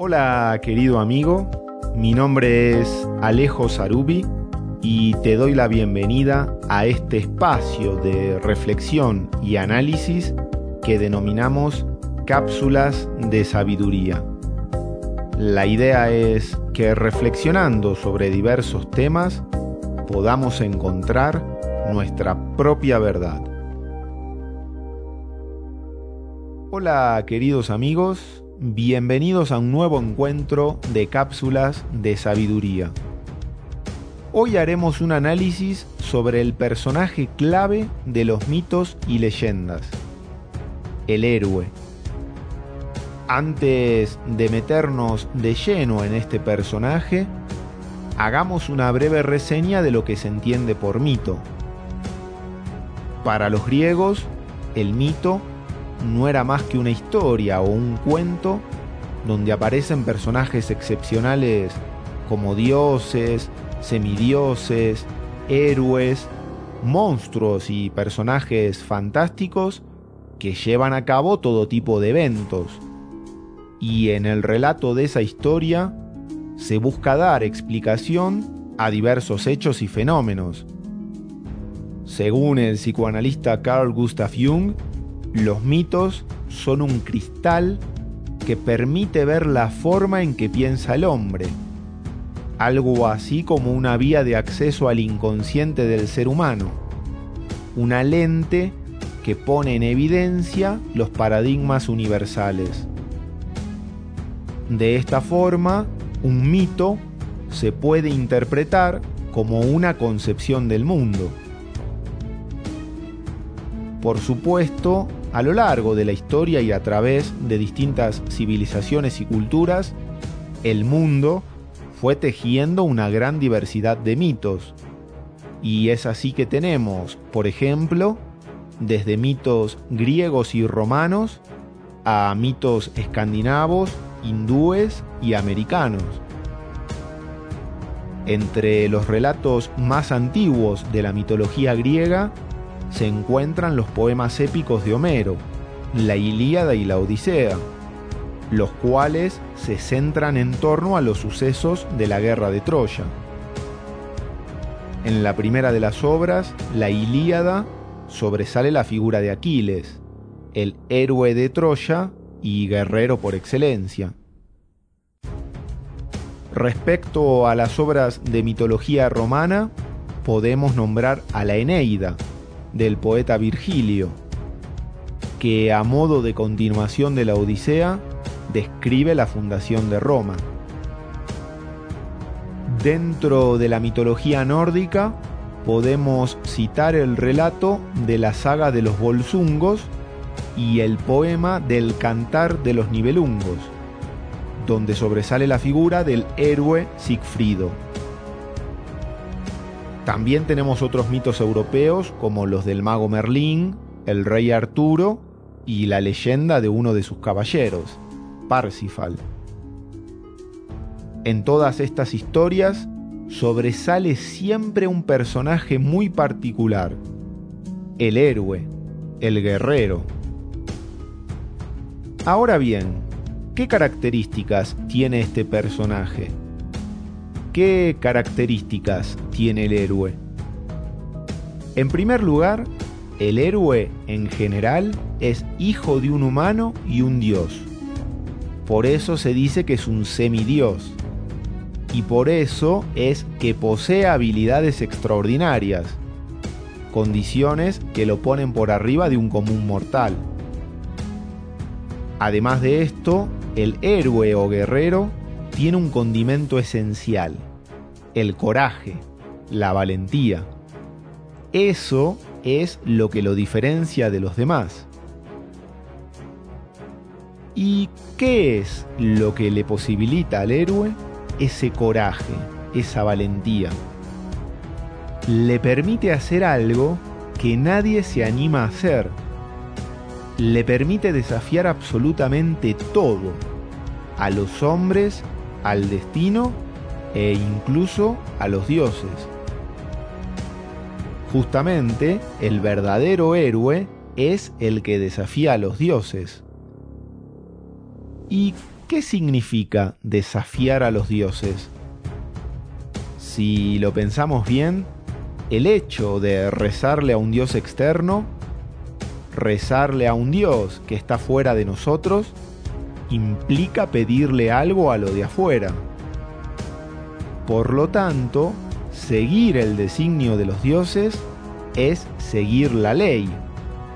Hola, querido amigo. Mi nombre es Alejo Sarubi y te doy la bienvenida a este espacio de reflexión y análisis que denominamos cápsulas de sabiduría. La idea es que reflexionando sobre diversos temas podamos encontrar nuestra propia verdad. Hola queridos amigos, bienvenidos a un nuevo encuentro de cápsulas de sabiduría. Hoy haremos un análisis sobre el personaje clave de los mitos y leyendas, el héroe. Antes de meternos de lleno en este personaje, hagamos una breve reseña de lo que se entiende por mito. Para los griegos, el mito no era más que una historia o un cuento donde aparecen personajes excepcionales como dioses, semidioses, héroes, monstruos y personajes fantásticos que llevan a cabo todo tipo de eventos. Y en el relato de esa historia se busca dar explicación a diversos hechos y fenómenos. Según el psicoanalista Carl Gustav Jung, los mitos son un cristal que permite ver la forma en que piensa el hombre algo así como una vía de acceso al inconsciente del ser humano, una lente que pone en evidencia los paradigmas universales. De esta forma, un mito se puede interpretar como una concepción del mundo. Por supuesto, a lo largo de la historia y a través de distintas civilizaciones y culturas, el mundo fue tejiendo una gran diversidad de mitos. Y es así que tenemos, por ejemplo, desde mitos griegos y romanos a mitos escandinavos, hindúes y americanos. Entre los relatos más antiguos de la mitología griega se encuentran los poemas épicos de Homero, la Ilíada y la Odisea, los cuales se centran en torno a los sucesos de la guerra de Troya. En la primera de las obras, la Ilíada, sobresale la figura de Aquiles, el héroe de Troya y guerrero por excelencia. Respecto a las obras de mitología romana, podemos nombrar a la Eneida, del poeta Virgilio, que a modo de continuación de la Odisea, describe la fundación de Roma. Dentro de la mitología nórdica podemos citar el relato de la saga de los Volsungos y el poema del Cantar de los Nibelungos, donde sobresale la figura del héroe Sigfrido. También tenemos otros mitos europeos como los del mago Merlín, el rey Arturo y la leyenda de uno de sus caballeros. Parsifal. En todas estas historias sobresale siempre un personaje muy particular, el héroe, el guerrero. Ahora bien, ¿qué características tiene este personaje? ¿Qué características tiene el héroe? En primer lugar, el héroe en general es hijo de un humano y un dios. Por eso se dice que es un semidios. Y por eso es que posee habilidades extraordinarias, condiciones que lo ponen por arriba de un común mortal. Además de esto, el héroe o guerrero tiene un condimento esencial, el coraje, la valentía. Eso es lo que lo diferencia de los demás. ¿Y qué es lo que le posibilita al héroe ese coraje, esa valentía? Le permite hacer algo que nadie se anima a hacer. Le permite desafiar absolutamente todo, a los hombres, al destino e incluso a los dioses. Justamente, el verdadero héroe es el que desafía a los dioses. ¿Y qué significa desafiar a los dioses? Si lo pensamos bien, el hecho de rezarle a un dios externo, rezarle a un dios que está fuera de nosotros, implica pedirle algo a lo de afuera. Por lo tanto, seguir el designio de los dioses es seguir la ley,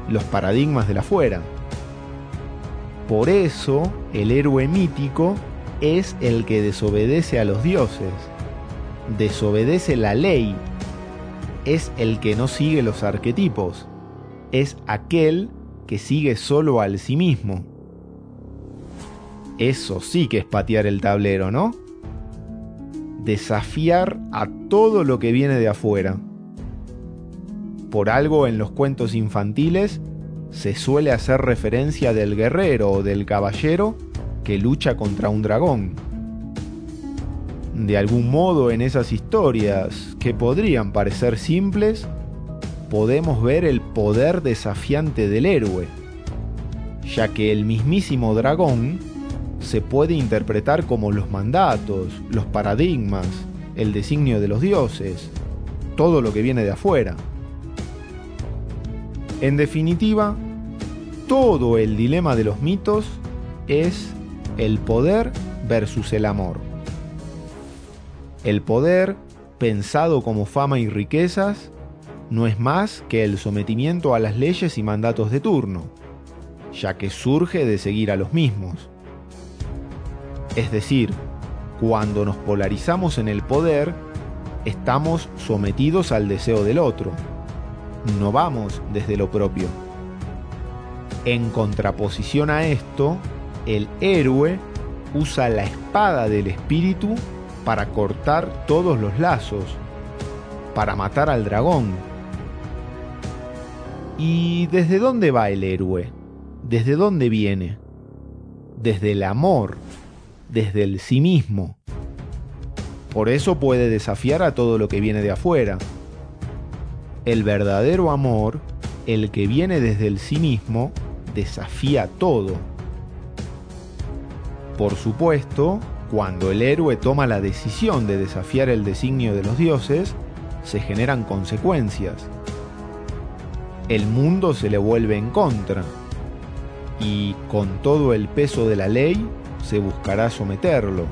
los paradigmas de la afuera. Por eso, el héroe mítico es el que desobedece a los dioses, desobedece la ley, es el que no sigue los arquetipos, es aquel que sigue solo al sí mismo. Eso sí que es patear el tablero, ¿no? Desafiar a todo lo que viene de afuera. Por algo en los cuentos infantiles se suele hacer referencia del guerrero o del caballero que lucha contra un dragón. De algún modo en esas historias, que podrían parecer simples, podemos ver el poder desafiante del héroe, ya que el mismísimo dragón se puede interpretar como los mandatos, los paradigmas, el designio de los dioses, todo lo que viene de afuera. En definitiva, todo el dilema de los mitos es el poder versus el amor. El poder, pensado como fama y riquezas, no es más que el sometimiento a las leyes y mandatos de turno, ya que surge de seguir a los mismos. Es decir, cuando nos polarizamos en el poder, estamos sometidos al deseo del otro no vamos desde lo propio. En contraposición a esto, el héroe usa la espada del espíritu para cortar todos los lazos, para matar al dragón. ¿Y desde dónde va el héroe? ¿Desde dónde viene? Desde el amor, desde el sí mismo. Por eso puede desafiar a todo lo que viene de afuera el verdadero amor, el que viene desde el sí mismo, desafía todo. Por supuesto, cuando el héroe toma la decisión de desafiar el designio de los dioses, se generan consecuencias. El mundo se le vuelve en contra y con todo el peso de la ley se buscará someterlo.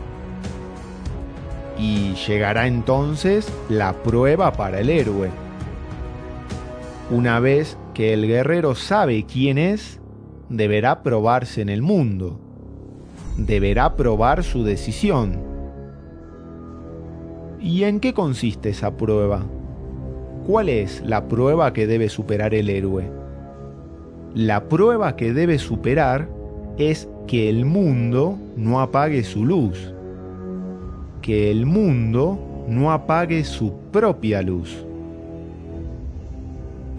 Y llegará entonces la prueba para el héroe una vez que el guerrero sabe quién es, deberá probarse en el mundo. Deberá probar su decisión. ¿Y en qué consiste esa prueba? ¿Cuál es la prueba que debe superar el héroe? La prueba que debe superar es que el mundo no apague su luz, que el mundo no apague su propia luz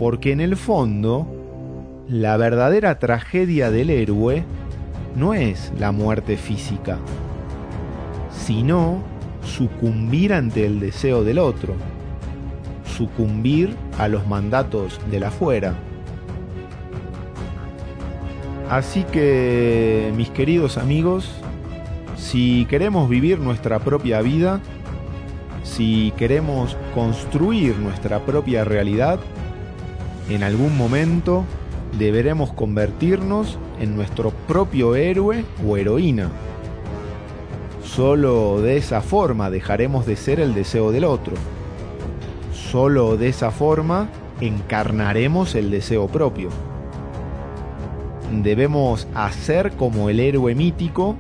porque en el fondo, la verdadera tragedia del héroe no es la muerte física, sino sucumbir ante el deseo del otro, sucumbir a los mandatos de la fuera. Así que, mis queridos amigos, si queremos vivir nuestra propia vida, si queremos construir nuestra propia realidad, en algún momento deberemos convertirnos en nuestro propio héroe o heroína. Solo de esa forma dejaremos de ser el deseo del otro. Solo de esa forma encarnaremos el deseo propio. Debemos hacer como el héroe mítico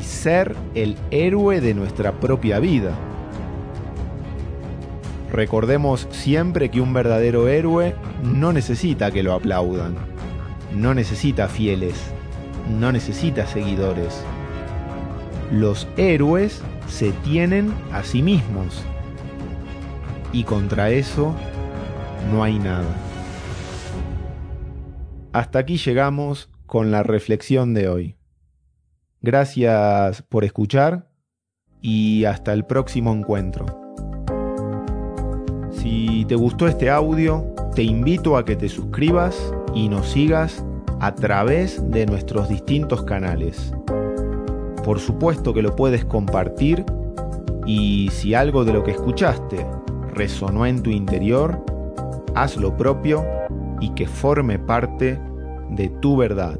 y ser el héroe de nuestra propia vida. Recordemos siempre que un verdadero héroe no necesita que lo aplaudan, no necesita fieles, no necesita seguidores. Los héroes se tienen a sí mismos. Y contra eso no hay nada. Hasta aquí llegamos con la reflexión de hoy. Gracias por escuchar y hasta el próximo encuentro. Si te gustó este audio, te invito a que te suscribas y nos sigas a través de nuestros distintos canales. Por supuesto que lo puedes compartir y si algo de lo que escuchaste resonó en tu interior, haz lo propio y que forme parte de tu verdad.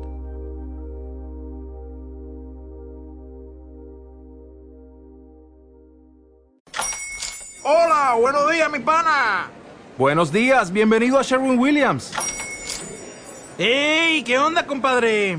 Hola, buenos días, mi pana. Buenos días, bienvenido a Sherwin Williams. ¡Ey! ¿Qué onda, compadre?